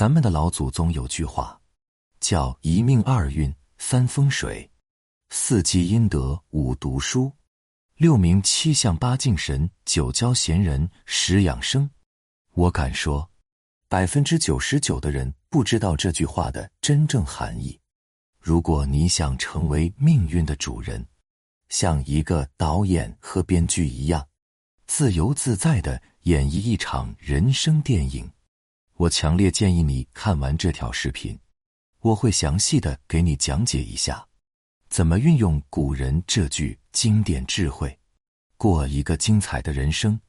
咱们的老祖宗有句话，叫“一命二运三风水，四积阴德五读书，六名七相八敬神九交贤人十养生”。我敢说，百分之九十九的人不知道这句话的真正含义。如果你想成为命运的主人，像一个导演和编剧一样，自由自在的演绎一场人生电影。我强烈建议你看完这条视频，我会详细的给你讲解一下，怎么运用古人这句经典智慧，过一个精彩的人生。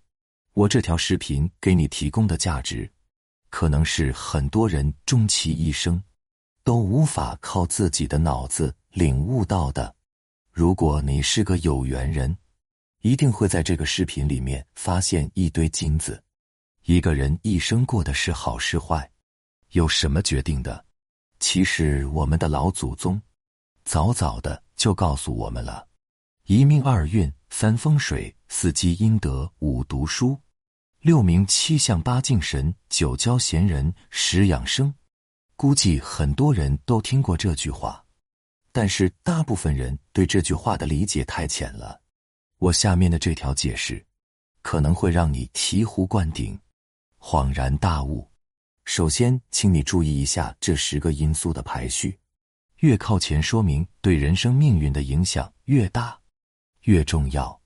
我这条视频给你提供的价值，可能是很多人终其一生都无法靠自己的脑子领悟到的。如果你是个有缘人，一定会在这个视频里面发现一堆金子。一个人一生过的是好是坏，由什么决定的？其实我们的老祖宗早早的就告诉我们了：一命二运三风水四积阴德五读书六名七相八敬神九交贤人十养生。估计很多人都听过这句话，但是大部分人对这句话的理解太浅了。我下面的这条解释可能会让你醍醐灌顶。恍然大悟。首先，请你注意一下这十个因素的排序，越靠前，说明对人生命运的影响越大、越重要。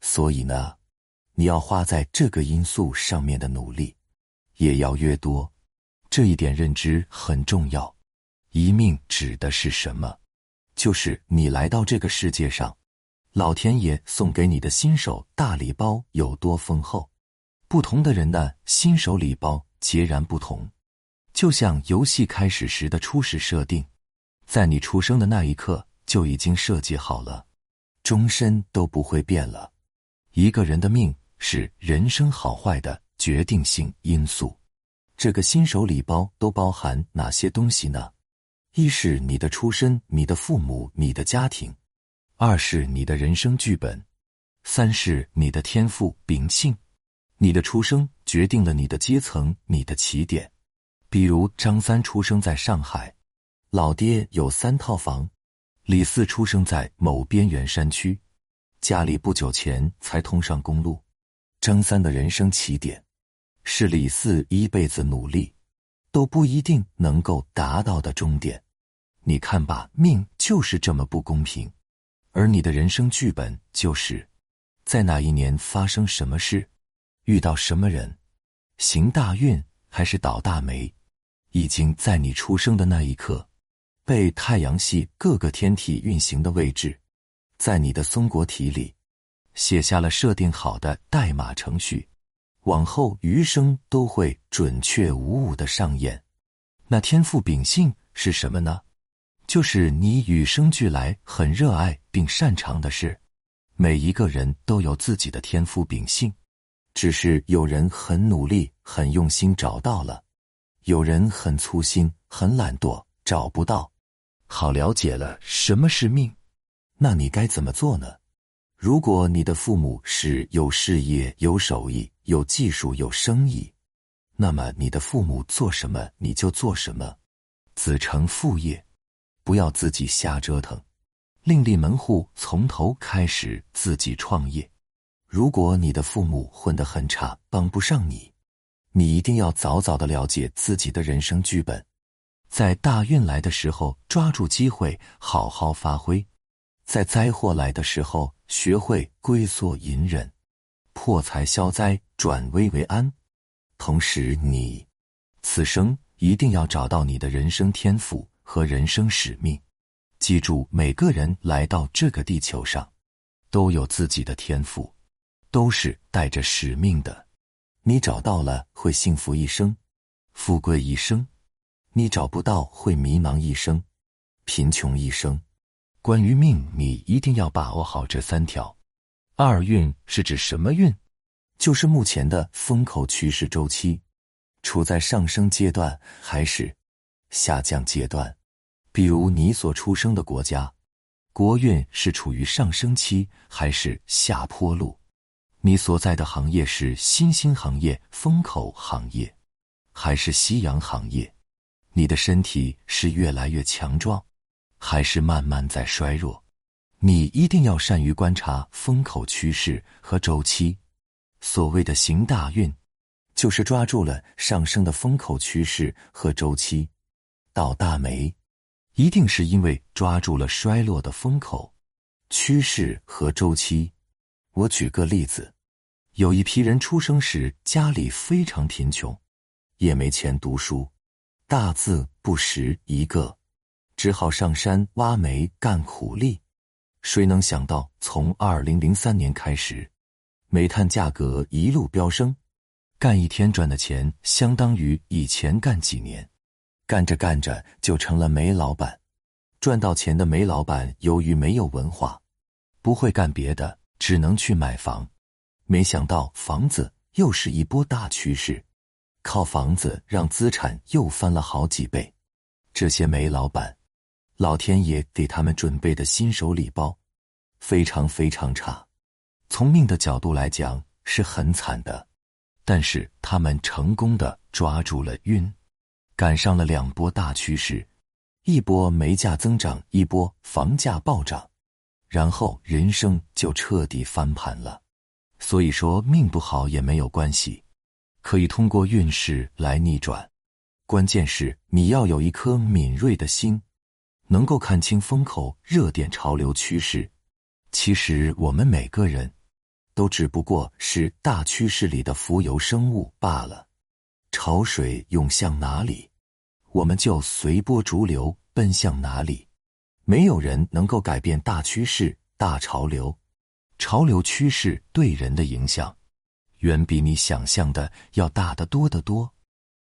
所以呢，你要花在这个因素上面的努力也要越多。这一点认知很重要。一命指的是什么？就是你来到这个世界上，老天爷送给你的新手大礼包有多丰厚。不同的人的新手礼包截然不同，就像游戏开始时的初始设定，在你出生的那一刻就已经设计好了，终身都不会变了。一个人的命是人生好坏的决定性因素。这个新手礼包都包含哪些东西呢？一是你的出身、你的父母、你的家庭；二是你的人生剧本；三是你的天赋秉性。你的出生决定了你的阶层，你的起点。比如张三出生在上海，老爹有三套房；李四出生在某边缘山区，家里不久前才通上公路。张三的人生起点，是李四一辈子努力都不一定能够达到的终点。你看吧，命就是这么不公平。而你的人生剧本，就是在哪一年发生什么事。遇到什么人，行大运还是倒大霉，已经在你出生的那一刻，被太阳系各个天体运行的位置，在你的松果体里写下了设定好的代码程序，往后余生都会准确无误的上演。那天赋秉性是什么呢？就是你与生俱来很热爱并擅长的事。每一个人都有自己的天赋秉性。只是有人很努力、很用心找到了，有人很粗心、很懒惰找不到。好，了解了什么是命，那你该怎么做呢？如果你的父母是有事业、有手艺、有技术、有生意，那么你的父母做什么你就做什么，子承父业，不要自己瞎折腾，另立门户，从头开始自己创业。如果你的父母混得很差，帮不上你，你一定要早早的了解自己的人生剧本，在大运来的时候抓住机会好好发挥，在灾祸来的时候学会龟缩隐忍，破财消灾，转危为安。同时，你此生一定要找到你的人生天赋和人生使命。记住，每个人来到这个地球上，都有自己的天赋。都是带着使命的，你找到了会幸福一生，富贵一生；你找不到会迷茫一生，贫穷一生。关于命，你一定要把握好这三条。二运是指什么运？就是目前的风口趋势周期，处在上升阶段还是下降阶段？比如你所出生的国家，国运是处于上升期还是下坡路？你所在的行业是新兴行业、风口行业，还是夕阳行业？你的身体是越来越强壮，还是慢慢在衰弱？你一定要善于观察风口趋势和周期。所谓的行大运，就是抓住了上升的风口趋势和周期；倒大霉，一定是因为抓住了衰落的风口、趋势和周期。我举个例子，有一批人出生时家里非常贫穷，也没钱读书，大字不识一个，只好上山挖煤干苦力。谁能想到，从二零零三年开始，煤炭价格一路飙升，干一天赚的钱相当于以前干几年，干着干着就成了煤老板。赚到钱的煤老板由于没有文化，不会干别的，只能去买房。没想到房子又是一波大趋势，靠房子让资产又翻了好几倍。这些煤老板。老天爷给他们准备的新手礼包，非常非常差。从命的角度来讲是很惨的，但是他们成功的抓住了运，赶上了两波大趋势，一波煤价增长，一波房价暴涨，然后人生就彻底翻盘了。所以说命不好也没有关系，可以通过运势来逆转。关键是你要有一颗敏锐的心。能够看清风口、热点、潮流趋势，其实我们每个人都只不过是大趋势里的浮游生物罢了。潮水涌向哪里，我们就随波逐流奔向哪里。没有人能够改变大趋势、大潮流。潮流趋势对人的影响，远比你想象的要大得多得多。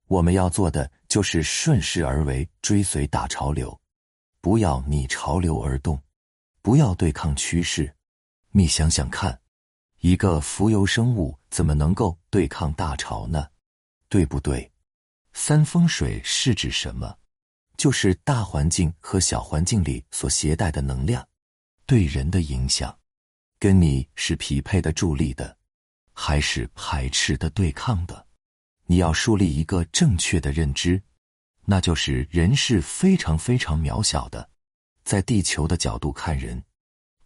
我们要做的就是顺势而为，追随大潮流。不要逆潮流而动，不要对抗趋势。你想想看，一个浮游生物怎么能够对抗大潮呢？对不对？三风水是指什么？就是大环境和小环境里所携带的能量对人的影响，跟你是匹配的、助力的，还是排斥的、对抗的？你要树立一个正确的认知。那就是人是非常非常渺小的，在地球的角度看人，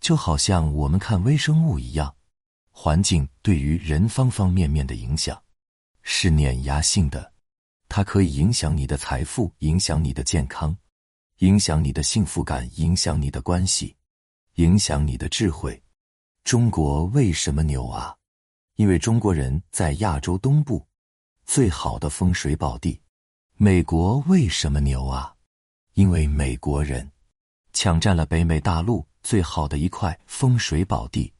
就好像我们看微生物一样，环境对于人方方面面的影响是碾压性的，它可以影响你的财富，影响你的健康，影响你的幸福感，影响你的关系，影响你的智慧。中国为什么牛啊？因为中国人在亚洲东部最好的风水宝地。美国为什么牛啊？因为美国人抢占了北美大陆最好的一块风水宝地。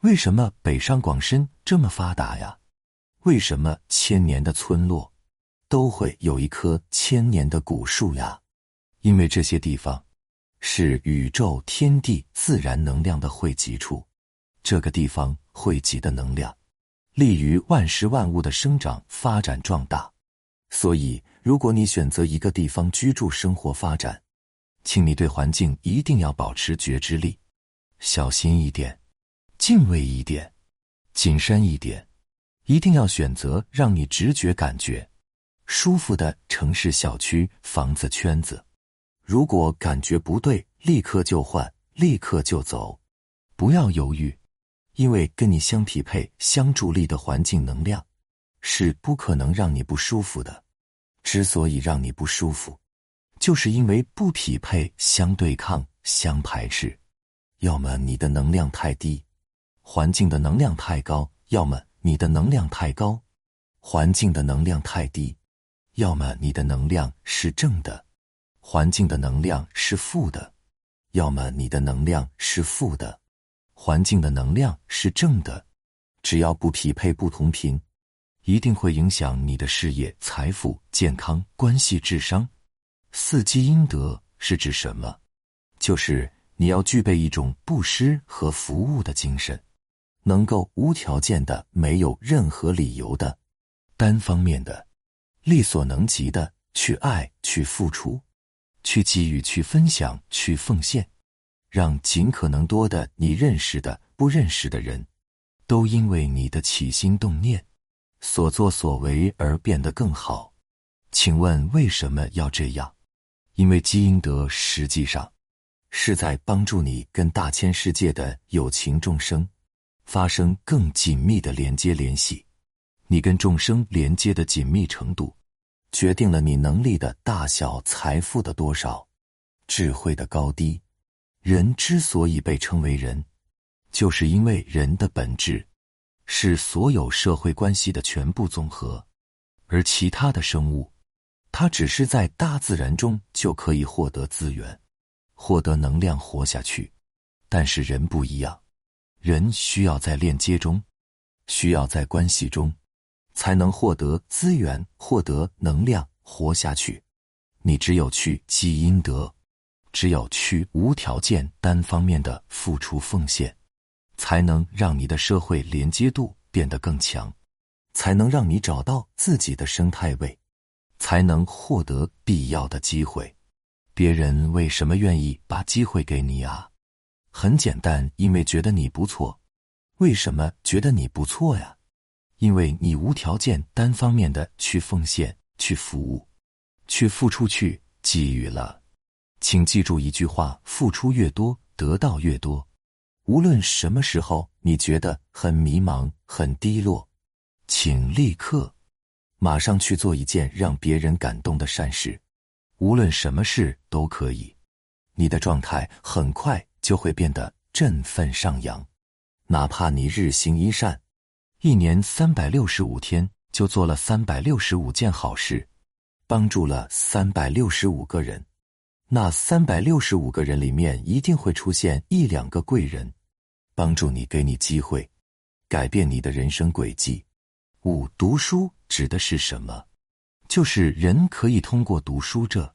为什么北上广深这么发达呀？为什么千年的村落都会有一棵千年的古树呀？因为这些地方是宇宙天地自然能量的汇集处，这个地方汇集的能量利于万事万物的生长发展壮大，所以。如果你选择一个地方居住、生活、发展，请你对环境一定要保持觉知力，小心一点，敬畏一点，谨慎一点，一定要选择让你直觉感觉舒服的城市、小区、房子、圈子。如果感觉不对，立刻就换，立刻就走，不要犹豫，因为跟你相匹配、相助力的环境能量是不可能让你不舒服的。之所以让你不舒服，就是因为不匹配、相对抗、相排斥。要么你的能量太低，环境的能量太高；要么你的能量太高，环境的能量太低；要么你的能量是正的，环境的能量是负的；要么你的能量是负的，环境的能量是正的。只要不匹配、不同频。一定会影响你的事业、财富、健康、关系、智商。四积阴德是指什么？就是你要具备一种布施和服务的精神，能够无条件的、没有任何理由的、单方面的、力所能及的去爱、去付出、去给予、去分享、去奉献，让尽可能多的你认识的、不认识的人，都因为你的起心动念。所作所为而变得更好，请问为什么要这样？因为积阴德实际上是在帮助你跟大千世界的有情众生发生更紧密的连接联系。你跟众生连接的紧密程度，决定了你能力的大小、财富的多少、智慧的高低。人之所以被称为人，就是因为人的本质是所有社会关系的全部总和，而其他的生物。它只是在大自然中就可以获得资源、获得能量活下去，但是人不一样，人需要在链接中，需要在关系中，才能获得资源、获得能量活下去。你只有去积阴德，只有去无条件、单方面的付出奉献，才能让你的社会连接度变得更强，才能让你找到自己的生态位。才能获得必要的机会。别人为什么愿意把机会给你啊？很简单，因为觉得你不错。为什么觉得你不错呀？因为你无条件、单方面的去奉献、去服务、去付出、去给予了。请记住一句话：付出越多，得到越多。无论什么时候你觉得很迷茫、很低落，请立刻。马上去做一件让别人感动的善事，无论什么事都可以。你的状态很快就会变得振奋上扬。哪怕你日行一善，一年三百六十五天就做了三百六十五件好事，帮助了三百六十五个人。那三百六十五个人里面一定会出现一两个贵人，帮助你，给你机会，改变你的人生轨迹。五读书。指的是什么？就是人可以通过读书这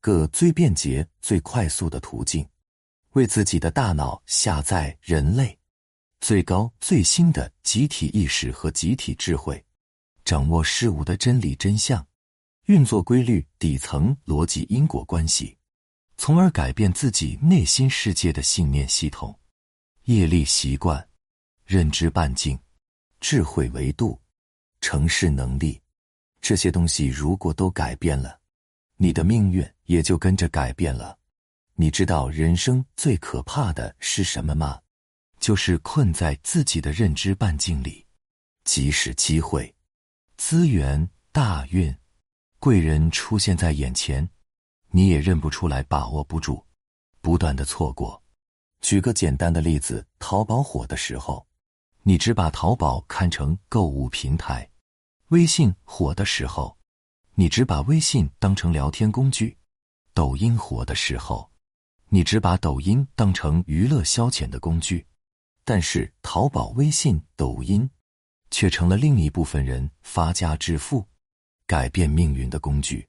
个最便捷、最快速的途径，为自己的大脑下载人类最高、最新的集体意识和集体智慧，掌握事物的真理真相、运作规律、底层逻辑、因果关系，从而改变自己内心世界的信念系统、业力习惯、认知半径、智慧维度。城市能力，这些东西如果都改变了，你的命运也就跟着改变了。你知道人生最可怕的是什么吗？就是困在自己的认知半径里。即使机会、资源、大运、贵人出现在眼前，你也认不出来，把握不住，不断的错过。举个简单的例子，淘宝火的时候，你只把淘宝看成购物平台。微信火的时候，你只把微信当成聊天工具；抖音火的时候，你只把抖音当成娱乐消遣的工具。但是，淘宝、微信、抖音，却成了另一部分人发家致富、改变命运的工具。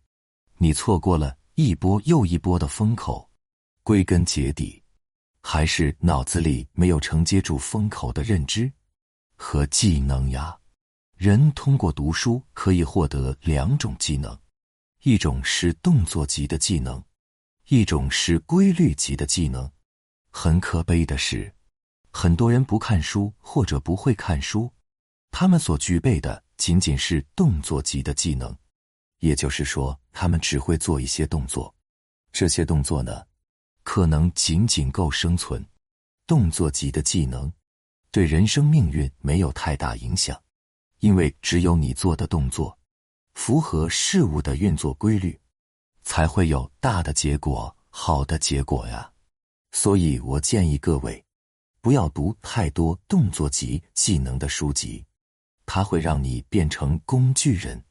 你错过了一波又一波的风口，归根结底，还是脑子里没有承接住风口的认知和技能呀。人通过读书可以获得两种技能，一种是动作级的技能，一种是规律级的技能。很可悲的是，很多人不看书或者不会看书，他们所具备的仅仅是动作级的技能，也就是说，他们只会做一些动作，这些动作呢，可能仅仅够生存。动作级的技能对人生命运没有太大影响。因为只有你做的动作符合事物的运作规律，才会有大的结果、好的结果呀。所以我建议各位，不要读太多动作级技能的书籍，它会让你变成工具人。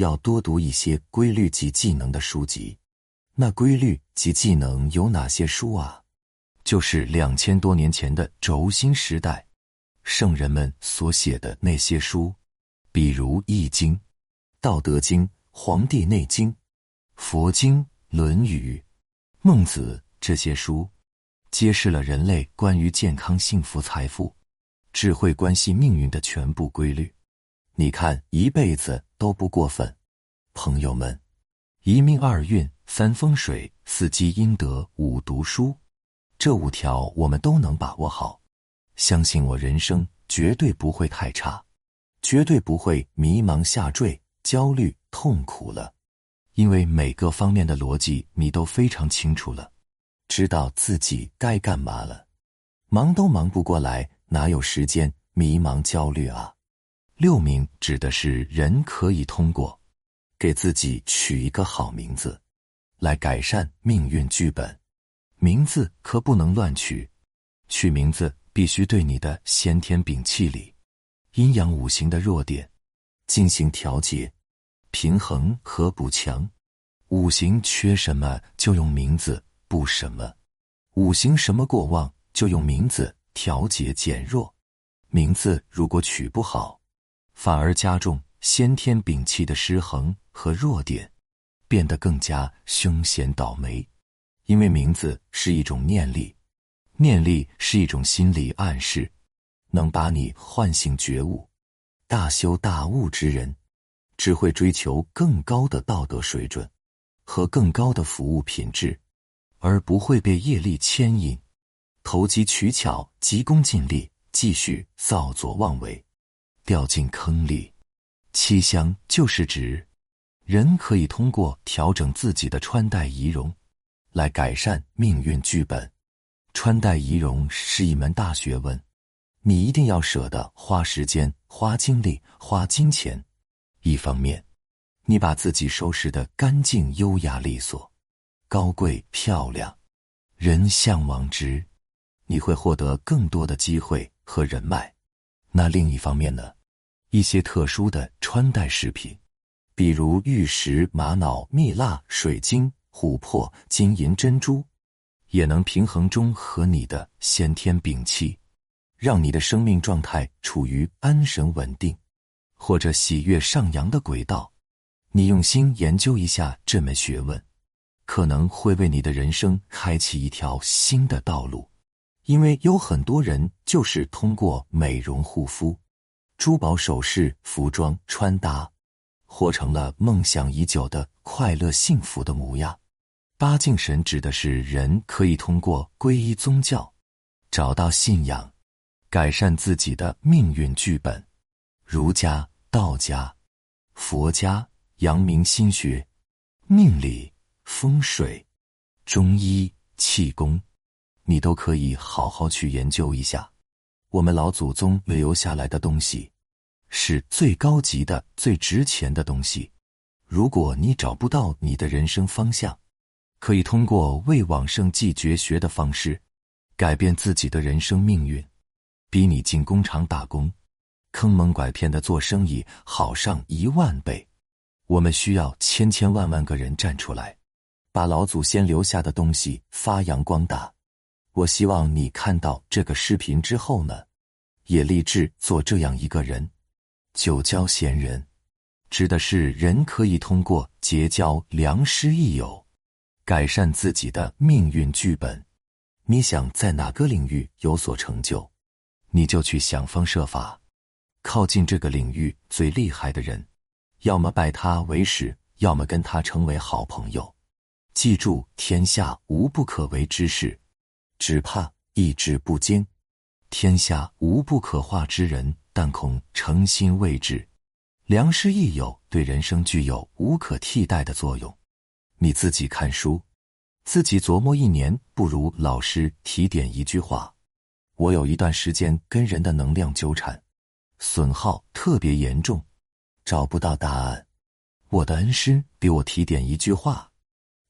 要多读一些规律及技能的书籍。那规律及技能有哪些书啊？就是两千多年前的轴心时代圣人们所写的那些书。比如《易经》《道德经》《黄帝内经》《佛经》《论语》《孟子》这些书，揭示了人类关于健康、幸福、财富、智慧、关系、命运的全部规律。你看，一辈子都不过分。朋友们，一命二运三风水四积阴德五读书，这五条我们都能把握好，相信我，人生绝对不会太差。绝对不会迷茫下坠、焦虑、痛苦了。因为每个方面的逻辑你都非常清楚了，知道自己该干嘛了。忙都忙不过来，哪有时间迷茫焦虑啊？六名指的是人可以通过给自己取一个好名字，来改善命运剧本。名字可不能乱取，取名字必须对你的先天禀气里、阴阳五行的弱点进行调节、平衡和补强。五行缺什么就用名字补什么，五行什么过旺。就用名字调节减弱，名字如果取不好，反而加重先天禀气的失衡和弱点，变得更加凶险倒霉。因为名字是一种念力，念力是一种心理暗示，能把你唤醒觉悟。大修大悟之人，只会追求更高的道德水准和更高的服务品质，而不会被业力牵引。投机取巧、急功近利，继续造作妄为，掉进坑里。七香就是指人可以通过调整自己的穿戴仪容，来改善命运剧本。穿戴仪容是一门大学问，你一定要舍得花时间、花精力、花金钱。一方面，你把自己收拾的干净、优雅、利索、高贵、漂亮，人向往之。你会获得更多的机会和人脉。那另一方面呢？一些特殊的穿戴饰品，比如玉石、玛瑙、蜜蜡、水晶、琥珀、金银、珍珠，也能平衡中和你的先天禀气，让你的生命状态处于安神稳定或者喜悦上扬的轨道。你用心研究一下这门学问，可能会为你的人生开启一条新的道路。因为有很多人就是通过美容护肤、珠宝首饰、服装穿搭，活成了梦想已久的快乐幸福的模样。八敬神指的是人可以通过皈依宗教，找到信仰，改善自己的命运剧本。儒家、道家、佛家、阳明心学、命理、风水、中医、气功。你都可以好好去研究一下，我们老祖宗留下来的东西，是最高级的、最值钱的东西。如果你找不到你的人生方向，可以通过为往圣继绝学的方式，改变自己的人生命运，比你进工厂打工、坑蒙拐骗的做生意好上一万倍。我们需要千千万万个人站出来，把老祖先留下的东西发扬光大。我希望你看到这个视频之后呢，也立志做这样一个人。九交贤人，指的是人可以通过结交良师益友，改善自己的命运剧本。你想在哪个领域有所成就，你就去想方设法，靠近这个领域最厉害的人，要么拜他为师，要么跟他成为好朋友。记住，天下无不可为之事。只怕意志不坚，天下无不可化之人，但恐诚心未至。良师益友对人生具有无可替代的作用。你自己看书，自己琢磨一年，不如老师提点一句话。我有一段时间跟人的能量纠缠，损耗特别严重，找不到答案。我的恩师给我提点一句话，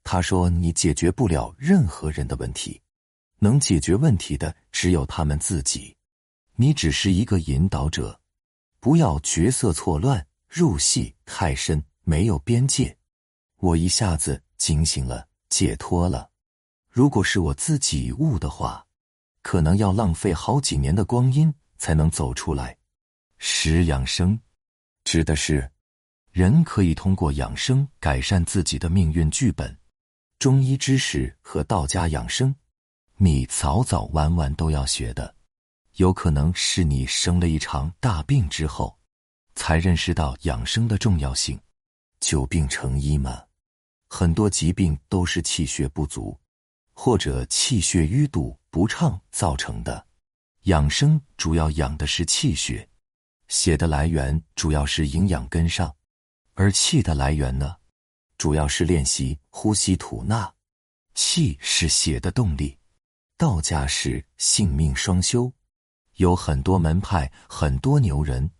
他说：“你解决不了任何人的问题。”能解决问题的只有他们自己，你只是一个引导者，不要角色错乱，入戏太深，没有边界。我一下子警醒了，解脱了。如果是我自己悟的话，可能要浪费好几年的光阴才能走出来。食养生，指的是人可以通过养生改善自己的命运剧本。中医知识和道家养生。你早早晚晚都要学的，有可能是你生了一场大病之后，才认识到养生的重要性。久病成医嘛，很多疾病都是气血不足，或者气血淤堵不畅造成的。养生主要养的是气血，血的来源主要是营养跟上，而气的来源呢，主要是练习呼吸吐纳，气是血的动力。道家是性命双修，有很多门派，很多牛人，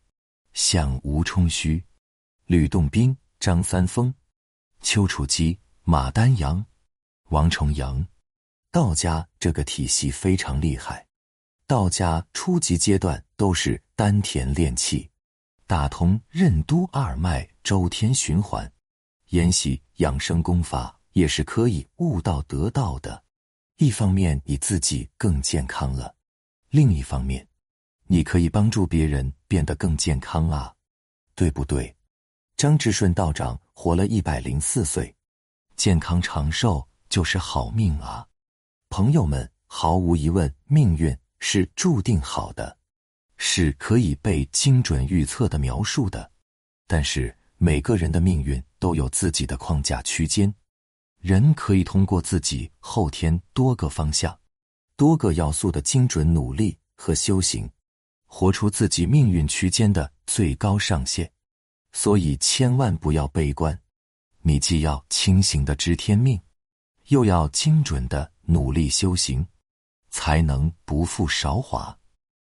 像吴冲虚、吕洞宾、张三丰、丘处机、马丹阳、王重阳。道家这个体系非常厉害。道家初级阶段都是丹田练气，打通任督二脉，周天循环。研习养生功法也是可以悟道得道的，一方面你自己更健康了，另一方面，你可以帮助别人变得更健康啊，对不对？张志顺道长活了一百零四岁，健康长寿就是好命啊！朋友们，毫无疑问，命运是注定好的，是可以被精准预测的描述的，但是。每个人的命运都有自己的框架区间，人可以通过自己后天多个方向、多个要素的精准努力和修行，活出自己命运区间的最高上限。所以千万不要悲观，你既要清醒的知天命，又要精准的努力修行，才能不负韶华。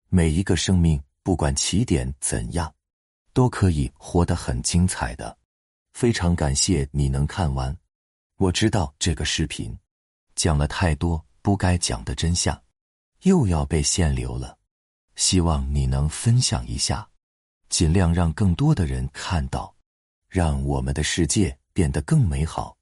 每一个生命，不管起点怎样。都可以活得很精彩的，非常感谢你能看完。我知道这个视频讲了太多不该讲的真相，又要被限流了。希望你能分享一下，尽量让更多的人看到，让我们的世界变得更美好。